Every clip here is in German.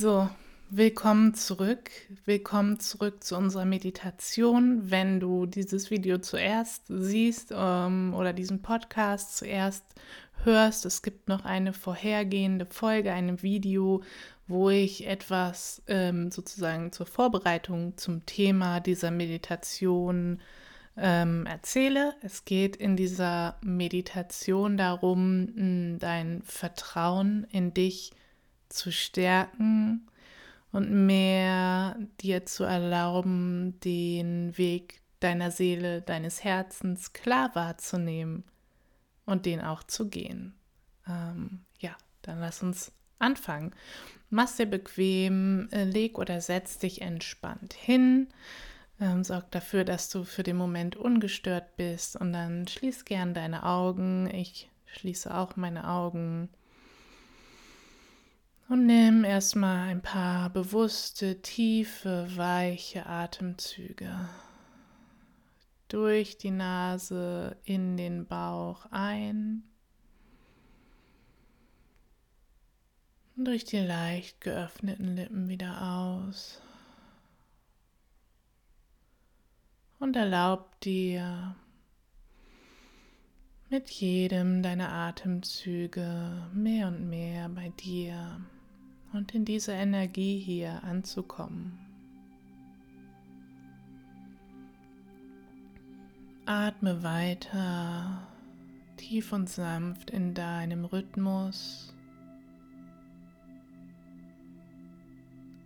So, willkommen zurück. Willkommen zurück zu unserer Meditation. Wenn du dieses Video zuerst siehst ähm, oder diesen Podcast zuerst hörst, es gibt noch eine vorhergehende Folge, ein Video, wo ich etwas ähm, sozusagen zur Vorbereitung zum Thema dieser Meditation ähm, erzähle. Es geht in dieser Meditation darum, dein Vertrauen in dich zu stärken und mehr dir zu erlauben, den Weg deiner Seele, deines Herzens klar wahrzunehmen und den auch zu gehen. Ähm, ja, dann lass uns anfangen. Mach dir bequem, äh, leg oder setz dich entspannt hin. Ähm, sorg dafür, dass du für den Moment ungestört bist und dann schließ gern deine Augen. Ich schließe auch meine Augen. Und nimm erstmal ein paar bewusste, tiefe, weiche Atemzüge durch die Nase in den Bauch ein und durch die leicht geöffneten Lippen wieder aus. Und erlaub dir mit jedem deiner Atemzüge mehr und mehr bei dir und in dieser Energie hier anzukommen. Atme weiter tief und sanft in deinem Rhythmus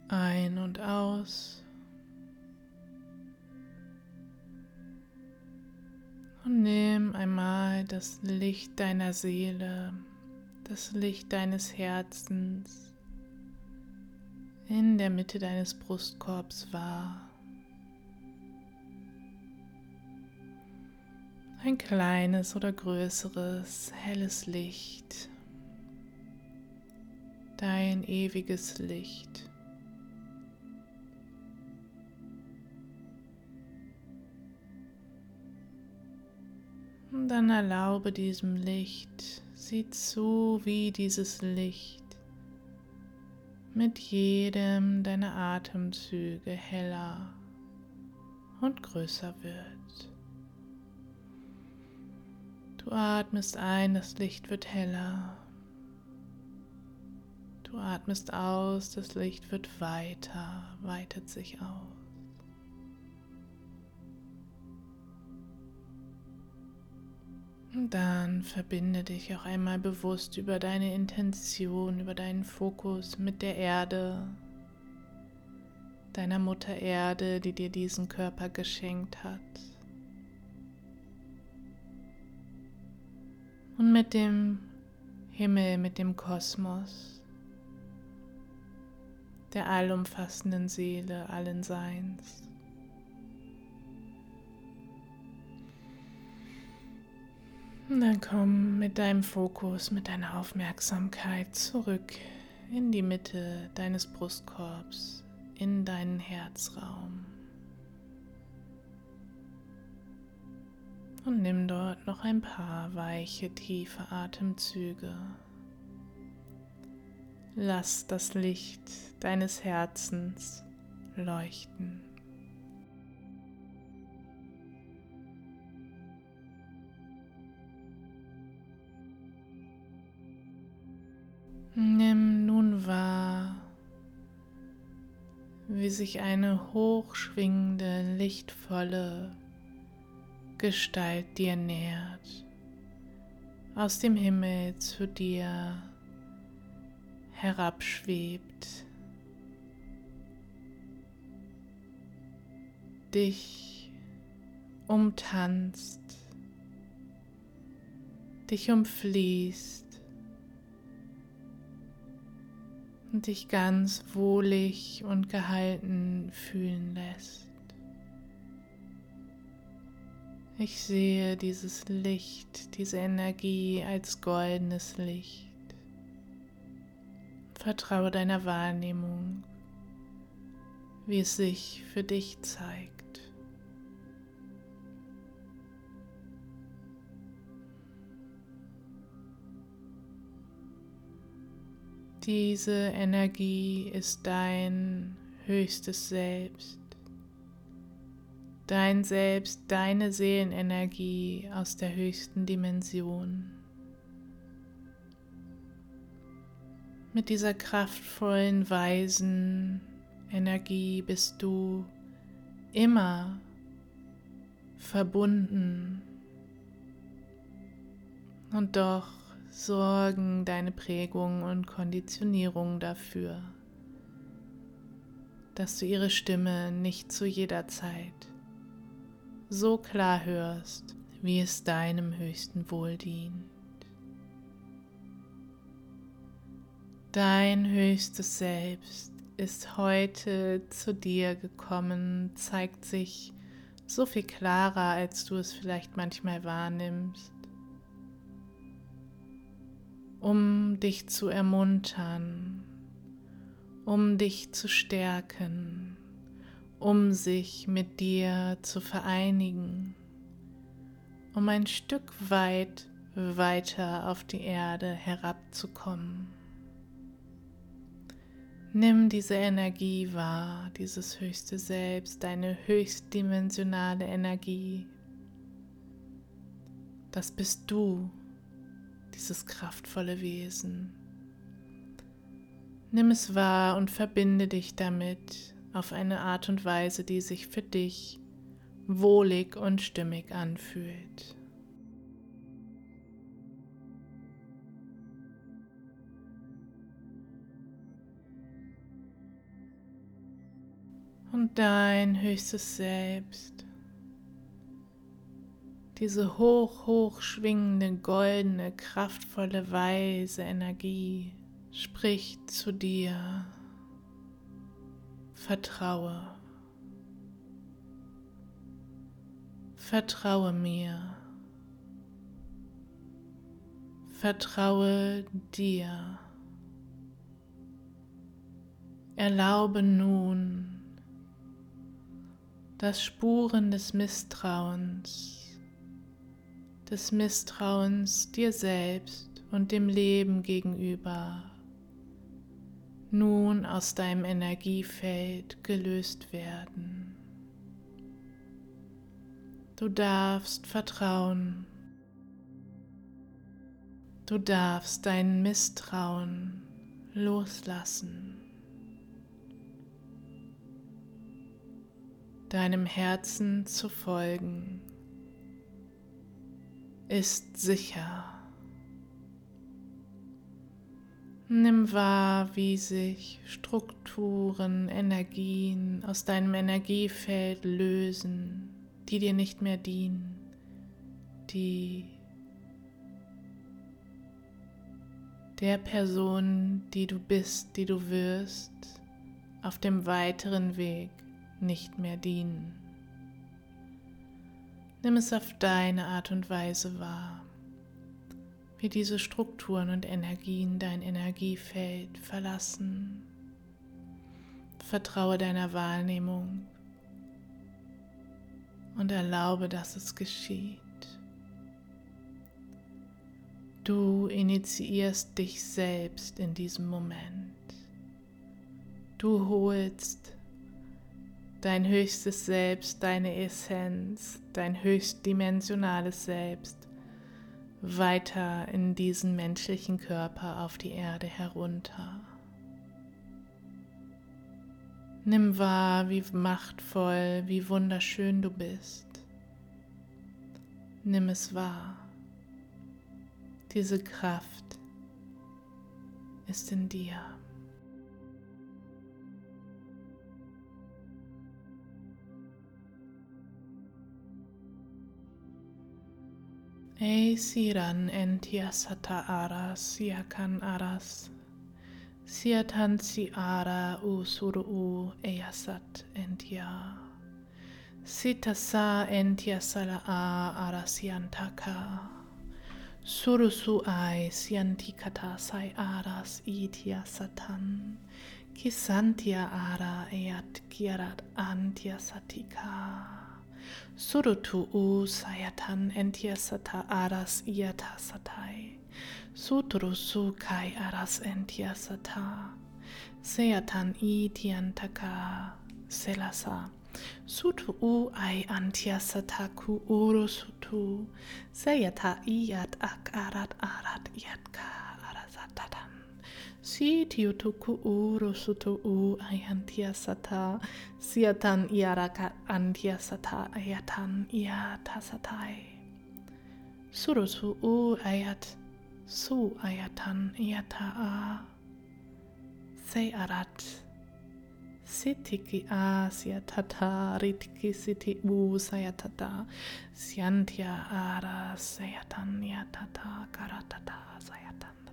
ein und aus. Und nimm einmal das Licht deiner Seele, das Licht deines Herzens in der Mitte deines Brustkorbs wahr. Ein kleines oder größeres helles Licht, dein ewiges Licht. Und dann erlaube diesem Licht, sieh zu, wie dieses Licht mit jedem deiner Atemzüge heller und größer wird. Du atmest ein, das Licht wird heller. Du atmest aus, das Licht wird weiter, weitet sich aus. Dann verbinde dich auch einmal bewusst über deine Intention, über deinen Fokus mit der Erde, deiner Mutter Erde, die dir diesen Körper geschenkt hat. Und mit dem Himmel, mit dem Kosmos, der allumfassenden Seele allen Seins. Und dann komm mit deinem Fokus, mit deiner Aufmerksamkeit zurück in die Mitte deines Brustkorbs, in deinen Herzraum. Und nimm dort noch ein paar weiche, tiefe Atemzüge. Lass das Licht deines Herzens leuchten. Nimm nun wahr, wie sich eine hochschwingende, lichtvolle Gestalt dir nähert, aus dem Himmel zu dir herabschwebt, dich umtanzt, dich umfließt und dich ganz wohlig und gehalten fühlen lässt. Ich sehe dieses Licht, diese Energie als goldenes Licht. Vertraue deiner Wahrnehmung, wie es sich für dich zeigt. Diese Energie ist dein höchstes Selbst. Dein Selbst, deine Seelenenergie aus der höchsten Dimension. Mit dieser kraftvollen, weisen Energie bist du immer verbunden. Und doch sorgen deine Prägungen und Konditionierungen dafür, dass du ihre Stimme nicht zu jeder Zeit so klar hörst, wie es deinem höchsten Wohl dient. Dein höchstes Selbst ist heute zu dir gekommen, zeigt sich so viel klarer, als du es vielleicht manchmal wahrnimmst um dich zu ermuntern, um dich zu stärken, um sich mit dir zu vereinigen, um ein Stück weit weiter auf die Erde herabzukommen. Nimm diese Energie wahr, dieses höchste Selbst, deine höchstdimensionale Energie. Das bist du dieses kraftvolle Wesen. Nimm es wahr und verbinde dich damit auf eine Art und Weise, die sich für dich wohlig und stimmig anfühlt. Und dein höchstes Selbst diese hoch, hoch schwingende, goldene, kraftvolle, weise Energie spricht zu dir. Vertraue. Vertraue mir. Vertraue dir. Erlaube nun, dass Spuren des Misstrauens des Misstrauens dir selbst und dem Leben gegenüber nun aus deinem Energiefeld gelöst werden. Du darfst vertrauen. Du darfst dein Misstrauen loslassen. Deinem Herzen zu folgen ist sicher. Nimm wahr, wie sich Strukturen, Energien aus deinem Energiefeld lösen, die dir nicht mehr dienen, die der Person, die du bist, die du wirst, auf dem weiteren Weg nicht mehr dienen. Nimm es auf deine Art und Weise wahr, wie diese Strukturen und Energien dein Energiefeld verlassen. Vertraue deiner Wahrnehmung und erlaube, dass es geschieht. Du initiierst dich selbst in diesem Moment. Du holst dein höchstes Selbst, deine Essenz, dein höchstdimensionales Selbst weiter in diesen menschlichen Körper auf die Erde herunter. Nimm wahr, wie machtvoll, wie wunderschön du bist. Nimm es wahr. Diese Kraft ist in dir. Hei siran entia sata aras, iacan aras, sia tan si ara usur u easat entia. Sita sa entia sala a ara surusu ai siantikata sai aras itia satan, kisantia ara eat kiarat antia satika. Surutu sayatan entiasata aras iata satai. Sutrusu kai aras entiasata. Seatan tiantaka selasa. Sutu u ai antiasata ku uru sutu. Seyata iat ak arat arat iat ka arasatatan. Si tiutuku uru sutu u ai antiasata. Siatan iarakat antiasata ayatan iatasatai. Surusu u ayat su ayatan iata a. Se arat Sitiki a siatata ritiki siti u sayatata siantia ara sayatan yatata karatata sayatan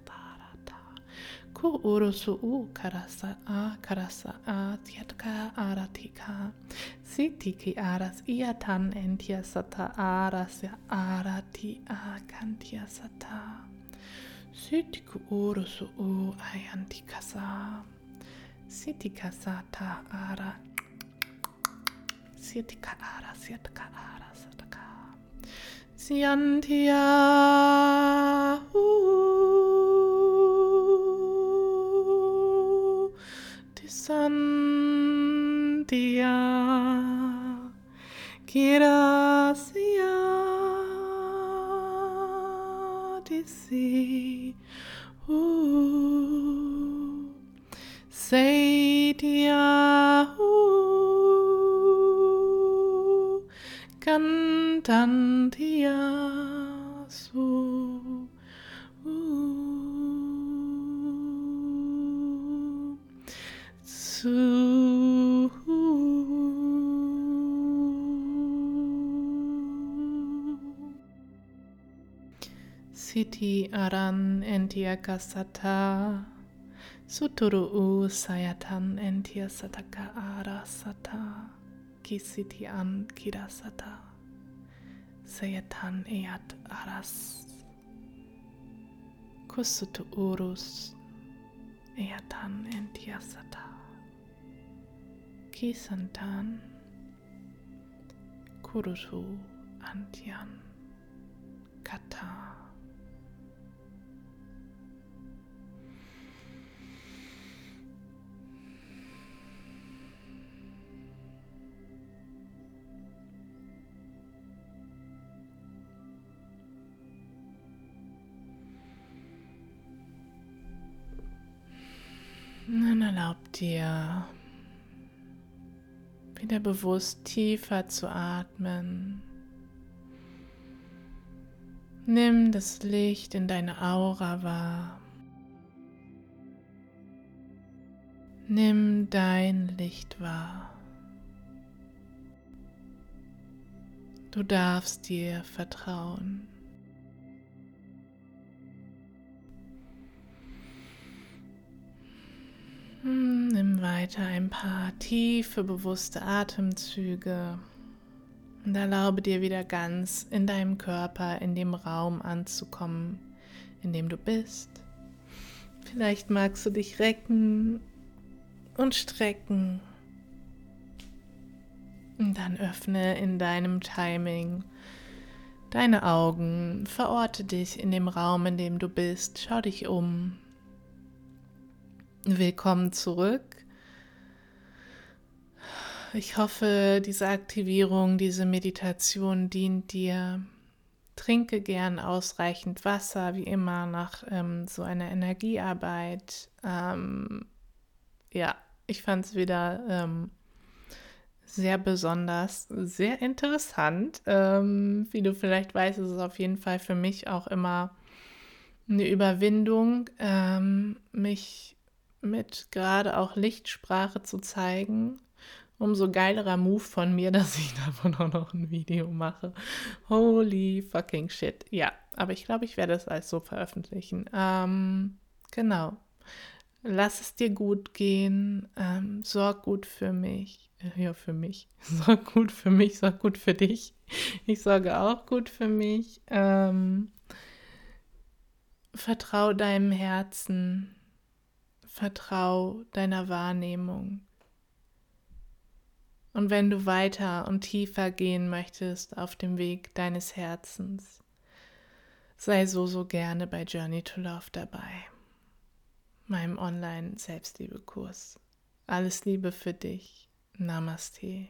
ku urusu u karasa a karasa a tiatka aratika sitiki aras iatan entia sata aras arati a kantia sata sitiku urusu u ayantikasa Sitika sata ara. Sitika ara, sitika ara, sitika. Siantia. sandhya kirasya disi Saitya cantantia. Su Siti aran entiakasata Suturu u sayatan entia sataka ara sata kisiti an kirasata sayatan eat aras kusutu urus eatan entia sata kisantan kurutu antian kata. Dann erlaub dir wieder bewusst tiefer zu atmen. Nimm das Licht in deine Aura wahr. Nimm dein Licht wahr. Du darfst dir vertrauen. Weiter ein paar tiefe, bewusste Atemzüge und erlaube dir wieder ganz in deinem Körper, in dem Raum anzukommen, in dem du bist. Vielleicht magst du dich recken und strecken. Und dann öffne in deinem Timing deine Augen, verorte dich in dem Raum, in dem du bist, schau dich um, Willkommen zurück. Ich hoffe, diese Aktivierung, diese Meditation dient dir. Trinke gern ausreichend Wasser, wie immer, nach ähm, so einer Energiearbeit. Ähm, ja, ich fand es wieder ähm, sehr besonders, sehr interessant. Ähm, wie du vielleicht weißt, ist es auf jeden Fall für mich auch immer eine Überwindung, ähm, mich mit gerade auch Lichtsprache zu zeigen. Umso geilerer Move von mir, dass ich davon auch noch ein Video mache. Holy fucking shit. Ja, aber ich glaube, ich werde es als so veröffentlichen. Ähm, genau. Lass es dir gut gehen. Ähm, sorg gut für mich. Äh, ja, für mich. Sorg gut für mich, sorg gut für dich. Ich sorge auch gut für mich. Ähm, vertrau deinem Herzen Vertrau deiner Wahrnehmung. Und wenn du weiter und tiefer gehen möchtest auf dem Weg deines Herzens, sei so, so gerne bei Journey to Love dabei, meinem Online-Selbstliebe-Kurs. Alles Liebe für dich. Namaste.